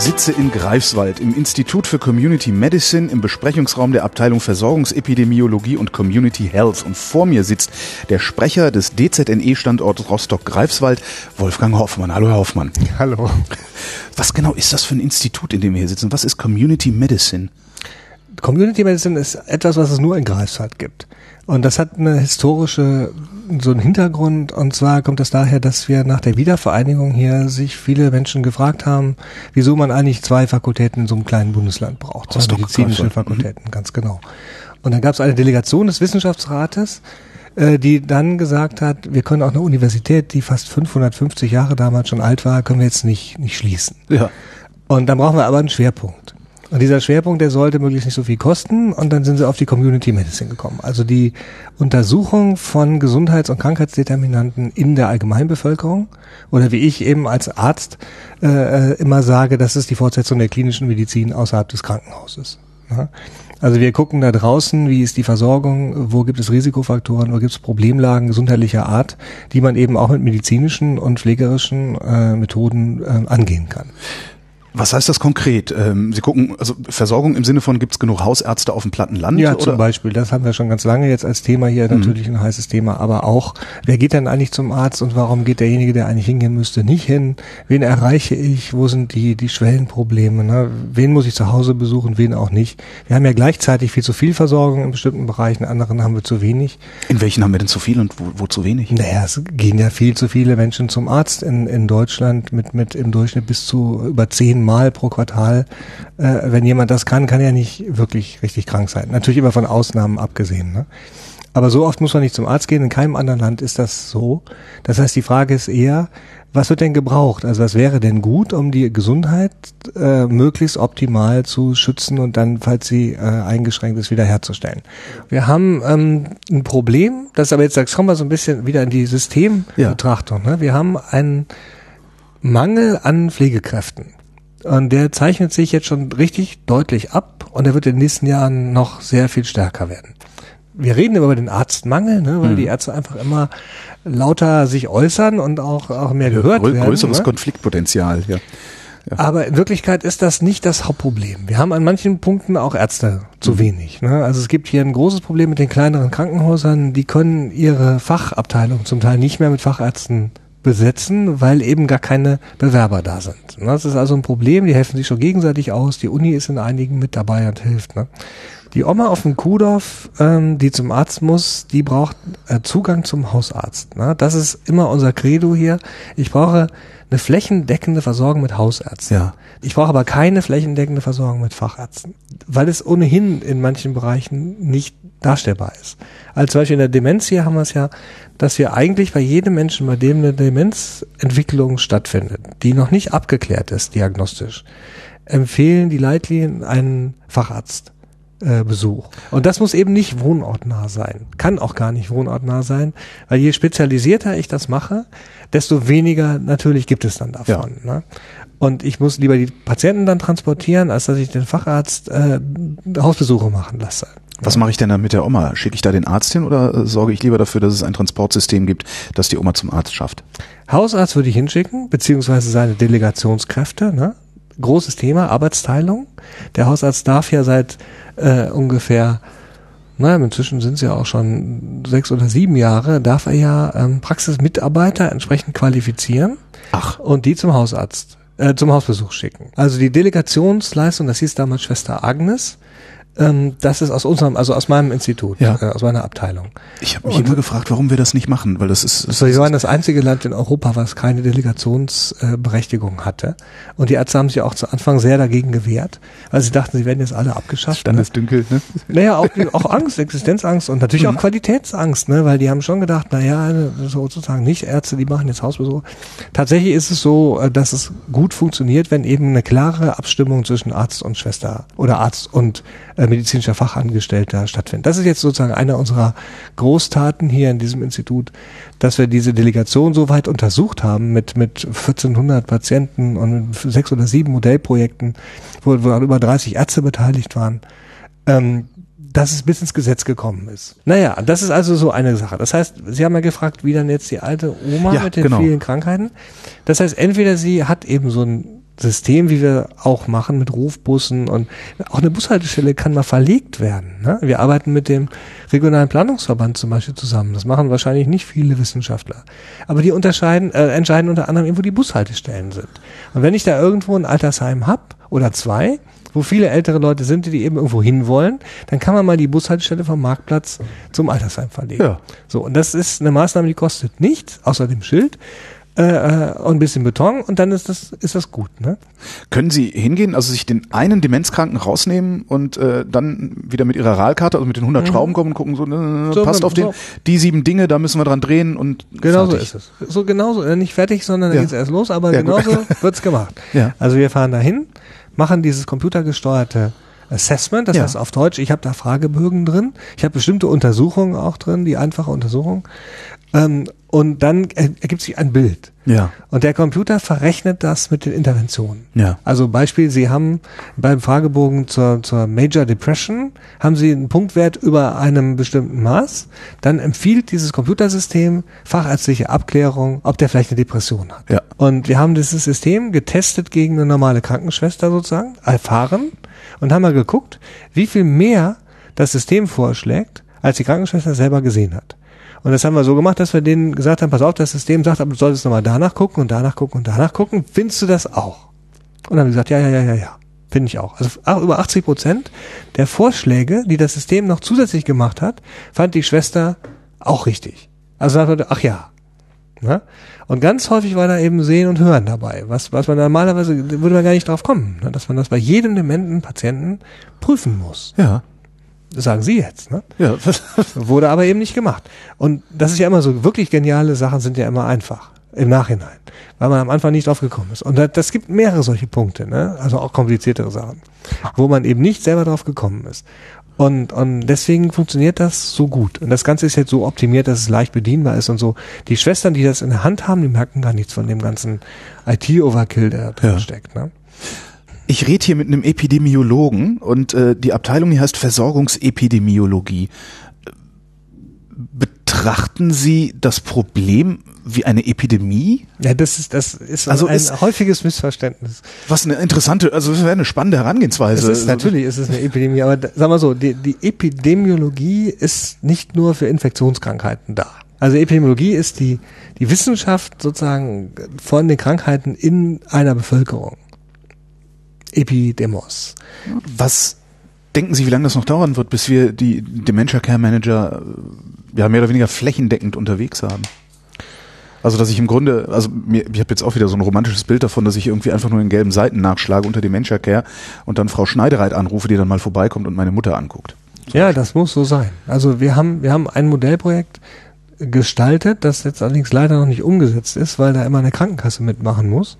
Sitze in Greifswald im Institut für Community Medicine im Besprechungsraum der Abteilung Versorgungsepidemiologie und Community Health und vor mir sitzt der Sprecher des DZNE-Standorts Rostock-Greifswald, Wolfgang Hoffmann. Hallo, Herr Hoffmann. Hallo. Was genau ist das für ein Institut, in dem wir hier sitzen? Was ist Community Medicine? Community Medicine ist etwas, was es nur in Greifswald gibt. Und das hat eine historische, so einen Hintergrund. Und zwar kommt es daher, dass wir nach der Wiedervereinigung hier sich viele Menschen gefragt haben, wieso man eigentlich zwei Fakultäten in so einem kleinen Bundesland braucht. Zwei medizinische. Fakultäten, ganz genau. Und dann gab es eine Delegation des Wissenschaftsrates, äh, die dann gesagt hat, wir können auch eine Universität, die fast 550 Jahre damals schon alt war, können wir jetzt nicht, nicht schließen. Ja. Und dann brauchen wir aber einen Schwerpunkt. Und dieser Schwerpunkt, der sollte möglichst nicht so viel kosten. Und dann sind sie auf die Community Medicine gekommen. Also die Untersuchung von Gesundheits- und Krankheitsdeterminanten in der Allgemeinbevölkerung. Oder wie ich eben als Arzt äh, immer sage, das ist die Fortsetzung der klinischen Medizin außerhalb des Krankenhauses. Ja? Also wir gucken da draußen, wie ist die Versorgung, wo gibt es Risikofaktoren, wo gibt es Problemlagen gesundheitlicher Art, die man eben auch mit medizinischen und pflegerischen äh, Methoden äh, angehen kann. Was heißt das konkret? Ähm, Sie gucken, also Versorgung im Sinne von, gibt es genug Hausärzte auf dem platten Land? Ja, oder? zum Beispiel. Das haben wir schon ganz lange jetzt als Thema hier, natürlich ein heißes Thema. Aber auch, wer geht denn eigentlich zum Arzt und warum geht derjenige, der eigentlich hingehen müsste, nicht hin? Wen erreiche ich? Wo sind die, die Schwellenprobleme? Ne? Wen muss ich zu Hause besuchen, wen auch nicht? Wir haben ja gleichzeitig viel zu viel Versorgung in bestimmten Bereichen, in anderen haben wir zu wenig. In welchen haben wir denn zu viel und wo, wo zu wenig? Naja, es gehen ja viel zu viele Menschen zum Arzt in, in Deutschland mit, mit im Durchschnitt bis zu über zehn Mal pro Quartal. Äh, wenn jemand das kann, kann er nicht wirklich richtig krank sein. Natürlich immer von Ausnahmen abgesehen. Ne? Aber so oft muss man nicht zum Arzt gehen. In keinem anderen Land ist das so. Das heißt, die Frage ist eher, was wird denn gebraucht? Also was wäre denn gut, um die Gesundheit äh, möglichst optimal zu schützen und dann, falls sie äh, eingeschränkt ist, wiederherzustellen? Wir haben ähm, ein Problem, das aber jetzt, da kommen wir so ein bisschen wieder in die Systembetrachtung. Ne? Wir haben einen Mangel an Pflegekräften. Und der zeichnet sich jetzt schon richtig deutlich ab und er wird in den nächsten Jahren noch sehr viel stärker werden. Wir reden über den Arztmangel, ne, weil Mhm. die Ärzte einfach immer lauter sich äußern und auch, auch mehr gehört Grö werden. größeres ne? Konfliktpotenzial, ja. Aber in Wirklichkeit ist das nicht das Hauptproblem. Wir haben an manchen Punkten auch Ärzte zu wenig. Ne? Also es gibt hier ein großes Problem mit den kleineren Krankenhäusern. Die können ihre Fachabteilung zum Teil nicht mehr mit Fachärzten besetzen, weil eben gar keine Bewerber da sind. Das ist also ein Problem. Die helfen sich schon gegenseitig aus. Die Uni ist in einigen mit dabei und hilft. Ne? Die Oma auf dem Kuhdorf, ähm, die zum Arzt muss, die braucht äh, Zugang zum Hausarzt. Ne? Das ist immer unser Credo hier. Ich brauche eine flächendeckende Versorgung mit Hausärzten. Ja. Ich brauche aber keine flächendeckende Versorgung mit Fachärzten, weil es ohnehin in manchen Bereichen nicht darstellbar ist. Also zum Beispiel in der Demenz hier haben wir es ja, dass wir eigentlich bei jedem Menschen, bei dem eine Demenzentwicklung stattfindet, die noch nicht abgeklärt ist diagnostisch, empfehlen die Leitlinien einen Facharzt. Äh, Besuch. Und das muss eben nicht wohnortnah sein. Kann auch gar nicht wohnortnah sein, weil je spezialisierter ich das mache, desto weniger natürlich gibt es dann davon. Ne? Und ich muss lieber die Patienten dann transportieren, als dass ich den Facharzt äh, Hausbesuche machen lasse. Was mache ich denn dann mit der Oma? Schicke ich da den Arzt hin oder äh, sorge ich lieber dafür, dass es ein Transportsystem gibt, das die Oma zum Arzt schafft? Hausarzt würde ich hinschicken, beziehungsweise seine Delegationskräfte. Ne? Großes Thema, Arbeitsteilung. Der Hausarzt darf ja seit äh, ungefähr, naja, inzwischen sind es ja auch schon sechs oder sieben Jahre, darf er ja ähm, Praxismitarbeiter entsprechend qualifizieren Ach, und die zum Hausarzt, äh, zum Hausbesuch schicken. Also die Delegationsleistung, das hieß damals Schwester Agnes, ähm, das ist aus unserem, also aus meinem Institut, Ja. äh, aus meiner Abteilung. ich habe mich Und- immer gefragt, warum wir das nicht machen, weil das ist, das So, wir waren das einzige Land in Europa, was keine Delegationsberechtigung hatte. Und die Ärzte haben sich auch zu Anfang sehr dagegen gewehrt, weil sie dachten, sie werden jetzt alle abgeschafft. Ne? Standesdünkel, ne? Naja, auch, auch Angst, Existenzangst und natürlich auch Qualitätsangst, ne? weil die haben schon gedacht, naja, sozusagen nicht Ärzte, die machen jetzt Hausbesuche. Tatsächlich ist es so, äh, dass es gut funktioniert, wenn eben eine klare Abstimmung zwischen Arzt und Schwester oder Arzt und äh, medizinischer Fachangestellter stattfindet. Das ist jetzt sozusagen einer unserer Großtaten hier in diesem Institut, dass wir diese Delegation so weit untersucht haben mit, mit 1400 Patienten und sechs oder sieben Modellprojekten, wo, wo über 30 Ärzte beteiligt waren. Ähm, dass es bis ins Gesetz gekommen ist. Naja, das ist also so eine Sache. Das heißt, Sie haben ja gefragt, wie dann jetzt die alte Oma ja, mit den genau. vielen Krankheiten. Das heißt, entweder sie hat eben so ein System, wie wir auch machen mit Rufbussen und auch eine Bushaltestelle kann mal verlegt werden. Ne? Wir arbeiten mit dem regionalen Planungsverband zum Beispiel zusammen. Das machen wahrscheinlich nicht viele Wissenschaftler. Aber die unterscheiden, äh, entscheiden unter anderem wo die Bushaltestellen sind. Und wenn ich da irgendwo ein Altersheim hab oder zwei, wo viele ältere Leute sind, die eben irgendwo hinwollen, dann kann man mal die Bushaltestelle vom Marktplatz zum Altersheim verlegen. Ja. So, und das ist eine Maßnahme, die kostet nichts, außer dem Schild. Äh, äh, und ein bisschen Beton und dann ist das ist das gut. Ne? Können Sie hingehen, also sich den einen Demenzkranken rausnehmen und äh, dann wieder mit Ihrer RAL-Karte, also mit den 100 mhm. Schrauben kommen und gucken, so, äh, so passt auf den, die sieben Dinge, da müssen wir dran drehen und Genau fertig. so ist es. So genauso, äh, nicht fertig, sondern ja. dann geht's erst los, aber ja, genauso wird's gemacht. Ja. Also wir fahren dahin, machen dieses computergesteuerte Assessment, das ja. heißt auf Deutsch, ich habe da Fragebögen drin, ich habe bestimmte Untersuchungen auch drin, die einfache Untersuchung. Ähm, und dann ergibt sich ein Bild. Ja. Und der Computer verrechnet das mit den Interventionen. Ja. Also Beispiel, Sie haben beim Fragebogen zur, zur Major Depression, haben Sie einen Punktwert über einem bestimmten Maß, dann empfiehlt dieses Computersystem fachärztliche Abklärung, ob der vielleicht eine Depression hat. Ja. Und wir haben dieses System getestet gegen eine normale Krankenschwester sozusagen, erfahren, und haben mal geguckt, wie viel mehr das System vorschlägt, als die Krankenschwester selber gesehen hat. Und das haben wir so gemacht, dass wir denen gesagt haben, pass auf, das System sagt, aber du solltest nochmal danach gucken und danach gucken und danach gucken. Findest du das auch? Und dann haben die gesagt, ja, ja, ja, ja, ja. Finde ich auch. Also über 80 Prozent der Vorschläge, die das System noch zusätzlich gemacht hat, fand die Schwester auch richtig. Also sagt ach ja. Ne? Und ganz häufig war da eben Sehen und Hören dabei, was, was man normalerweise, würde man gar nicht drauf kommen, ne? dass man das bei jedem dementen Patienten prüfen muss. Ja. Das sagen Sie jetzt, ne? Ja. Wurde aber eben nicht gemacht. Und das ist ja immer so, wirklich geniale Sachen sind ja immer einfach. Im Nachhinein. Weil man am Anfang nicht drauf gekommen ist. Und das, das gibt mehrere solche Punkte, ne? Also auch kompliziertere Sachen. Wo man eben nicht selber drauf gekommen ist. Und, und deswegen funktioniert das so gut. Und das Ganze ist jetzt so optimiert, dass es leicht bedienbar ist und so. Die Schwestern, die das in der Hand haben, die merken gar nichts von dem ganzen IT-Overkill, der da drin ja. steckt. Ne? Ich rede hier mit einem Epidemiologen und äh, die Abteilung hier heißt Versorgungsepidemiologie. Betrachten Sie das Problem wie eine Epidemie? Ja, das ist das ist also ein ist, häufiges Missverständnis. Was eine interessante, also das wäre eine spannende Herangehensweise. Es ist, natürlich ist es eine Epidemie, aber sag mal so, die, die Epidemiologie ist nicht nur für Infektionskrankheiten da. Also Epidemiologie ist die die Wissenschaft sozusagen von den Krankheiten in einer Bevölkerung. Epidemos. Was denken Sie, wie lange das noch dauern wird, bis wir die Dementia Care Manager äh, ja mehr oder weniger flächendeckend unterwegs haben? Also dass ich im Grunde, also mir, ich habe jetzt auch wieder so ein romantisches Bild davon, dass ich irgendwie einfach nur in gelben Seiten nachschlage unter Dementia Care und dann Frau Schneidereit anrufe, die dann mal vorbeikommt und meine Mutter anguckt. Ja, das muss so sein. Also wir haben wir haben ein Modellprojekt gestaltet, das jetzt allerdings leider noch nicht umgesetzt ist, weil da immer eine Krankenkasse mitmachen muss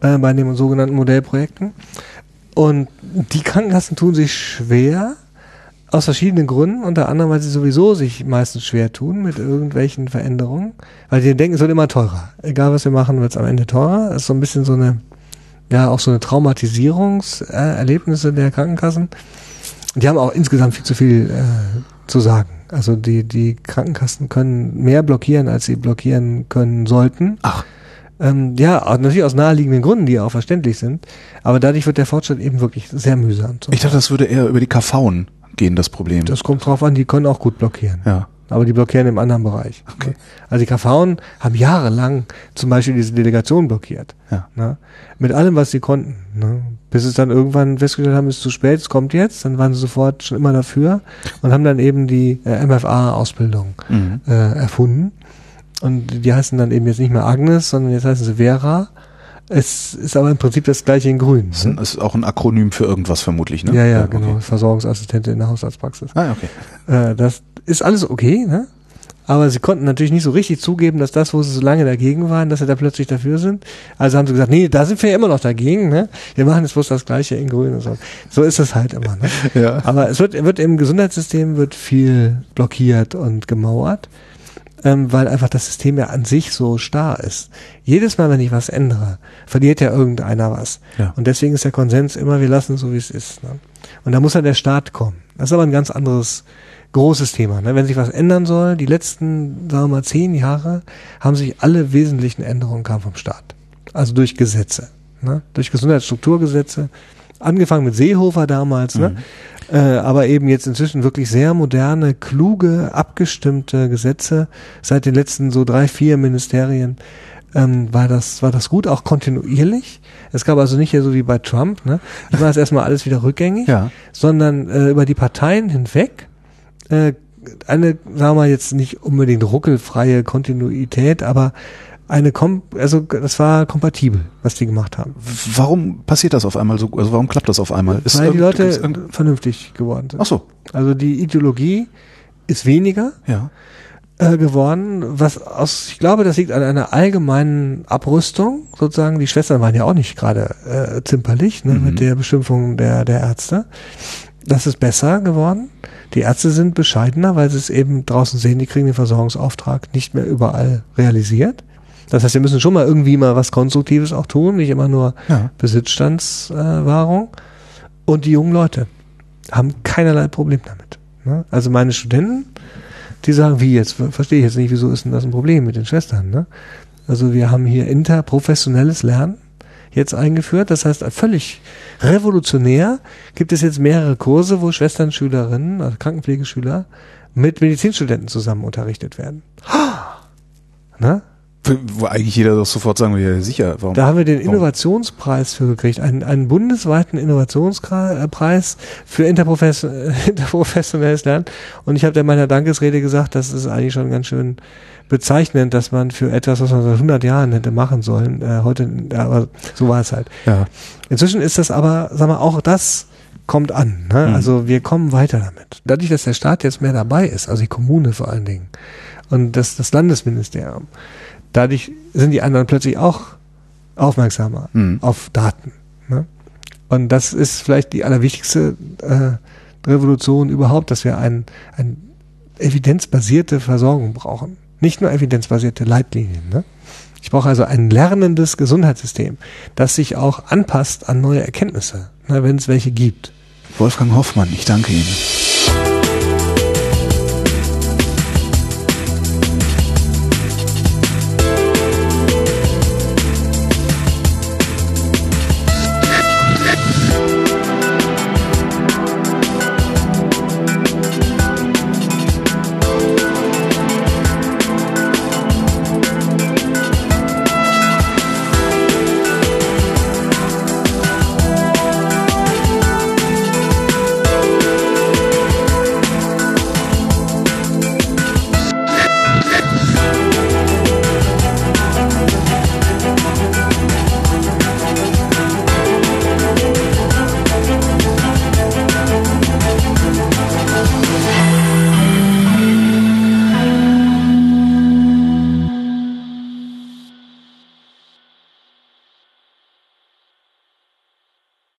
äh, bei den sogenannten Modellprojekten. Und die Krankenkassen tun sich schwer, aus verschiedenen Gründen, unter anderem, weil sie sowieso sich meistens schwer tun mit irgendwelchen Veränderungen, weil sie denken, es wird immer teurer. Egal was wir machen, wird es am Ende teurer. Das ist so ein bisschen so eine, ja, auch so eine Traumatisierungserlebnisse der Krankenkassen. Die haben auch insgesamt viel zu viel äh, zu sagen. Also die, die Krankenkassen können mehr blockieren, als sie blockieren können sollten. Ach. Ähm, ja, natürlich aus naheliegenden Gründen, die ja auch verständlich sind. Aber dadurch wird der Fortschritt eben wirklich sehr mühsam. Ich dachte, das würde eher über die KVen gehen, das Problem. Das kommt drauf an, die können auch gut blockieren. Ja. Aber die blockieren im anderen Bereich. Okay. Also die KVen haben jahrelang zum Beispiel diese Delegation blockiert. Ja. Ne? Mit allem, was sie konnten. Ne? Bis es dann irgendwann festgestellt haben, es ist zu spät, es kommt jetzt. Dann waren sie sofort schon immer dafür und haben dann eben die äh, MFA-Ausbildung mhm. äh, erfunden. Und die heißen dann eben jetzt nicht mehr Agnes, sondern jetzt heißen sie Vera. Es ist aber im Prinzip das gleiche in grün. Das ne? ist auch ein Akronym für irgendwas vermutlich, ne? Ja, ja, ja genau. Okay. Versorgungsassistentin in der Hausarztpraxis. Ah, okay. Äh, das ist alles okay, ne? Aber sie konnten natürlich nicht so richtig zugeben, dass das, wo sie so lange dagegen waren, dass sie da plötzlich dafür sind. Also haben sie gesagt, nee, da sind wir ja immer noch dagegen. Ne? Wir machen jetzt bloß das Gleiche in Grün und so. So ist es halt immer. Ne? Ja. Aber es wird, wird im Gesundheitssystem wird viel blockiert und gemauert, ähm, weil einfach das System ja an sich so starr ist. Jedes Mal, wenn ich was ändere, verliert ja irgendeiner was. Ja. Und deswegen ist der Konsens immer, wir lassen es so, wie es ist. Ne? Und da muss dann der Staat kommen. Das ist aber ein ganz anderes großes Thema. Ne? Wenn sich was ändern soll, die letzten, sagen wir mal, zehn Jahre haben sich alle wesentlichen Änderungen kamen vom Staat. Also durch Gesetze. Ne? Durch Gesundheitsstrukturgesetze. Angefangen mit Seehofer damals, ne? Äh, aber eben jetzt inzwischen wirklich sehr moderne, kluge, abgestimmte Gesetze seit den letzten so drei, vier Ministerien ähm, war das war das gut, auch kontinuierlich. Es gab also nicht hier so wie bei Trump, ne? Ich war es erstmal alles wieder rückgängig, Ja. sondern äh, über die Parteien hinweg äh, eine, sagen wir mal jetzt nicht unbedingt ruckelfreie Kontinuität, aber eine kom also das war kompatibel, was die gemacht haben. Warum passiert das auf einmal so? Also warum klappt das auf einmal? Ist Weil die Leute vernünftig geworden sind. Ach so, Also die Ideologie ist weniger ja. äh, geworden, was aus, ich glaube, das liegt an einer allgemeinen Abrüstung, sozusagen. Die Schwestern waren ja auch nicht gerade äh, zimperlich ne, Mhm. mit der Beschimpfung der, der Ärzte. Das ist besser geworden. Die Ärzte sind bescheidener, weil sie es eben draußen sehen, die kriegen den Versorgungsauftrag nicht mehr überall realisiert. Das heißt, wir müssen schon mal irgendwie mal was Konstruktives auch tun, nicht immer nur Ja. Besitzstandswahrung. Und die jungen Leute haben keinerlei Problem damit. Ne? Also meine Studenten, die sagen, wie jetzt, verstehe ich jetzt nicht, wieso ist denn das ein Problem mit den Schwestern? Ne? Also wir haben hier interprofessionelles Lernen jetzt eingeführt. Das heißt, völlig revolutionär gibt es jetzt mehrere Kurse, wo Schwesternschülerinnen, also Krankenpflegeschüler, mit Medizinstudenten zusammen unterrichtet werden. Ne? Wo eigentlich jeder doch sofort sagen würde, ja sicher, warum? Da haben wir den? Innovationspreis für gekriegt, einen, einen bundesweiten Innovationspreis für interprofes interprofessionelles Lernen. Und ich habe in meiner Dankesrede gesagt, das ist eigentlich schon ganz schön bezeichnend, dass man für etwas, was man seit 100 Jahren hätte machen sollen, äh, heute, aber so war es halt. Ja. Inzwischen ist das aber, sag mal, auch das kommt an. Ne? Mhm. Also wir kommen weiter damit. Dadurch, dass der Staat jetzt mehr dabei ist, also die Kommune vor allen Dingen und das, das Landesministerium, dadurch sind die anderen plötzlich auch aufmerksamer Mhm. auf Daten. Ne? Und das ist vielleicht die allerwichtigste äh, Revolution überhaupt, dass wir ein, ein evidenzbasierte Versorgung brauchen. Nicht nur evidenzbasierte Leitlinien. Ne? Ich brauche also ein lernendes Gesundheitssystem, das sich auch anpasst an neue Erkenntnisse, ne, wenn es welche gibt. Wolfgang Hoffmann, ich danke Ihnen.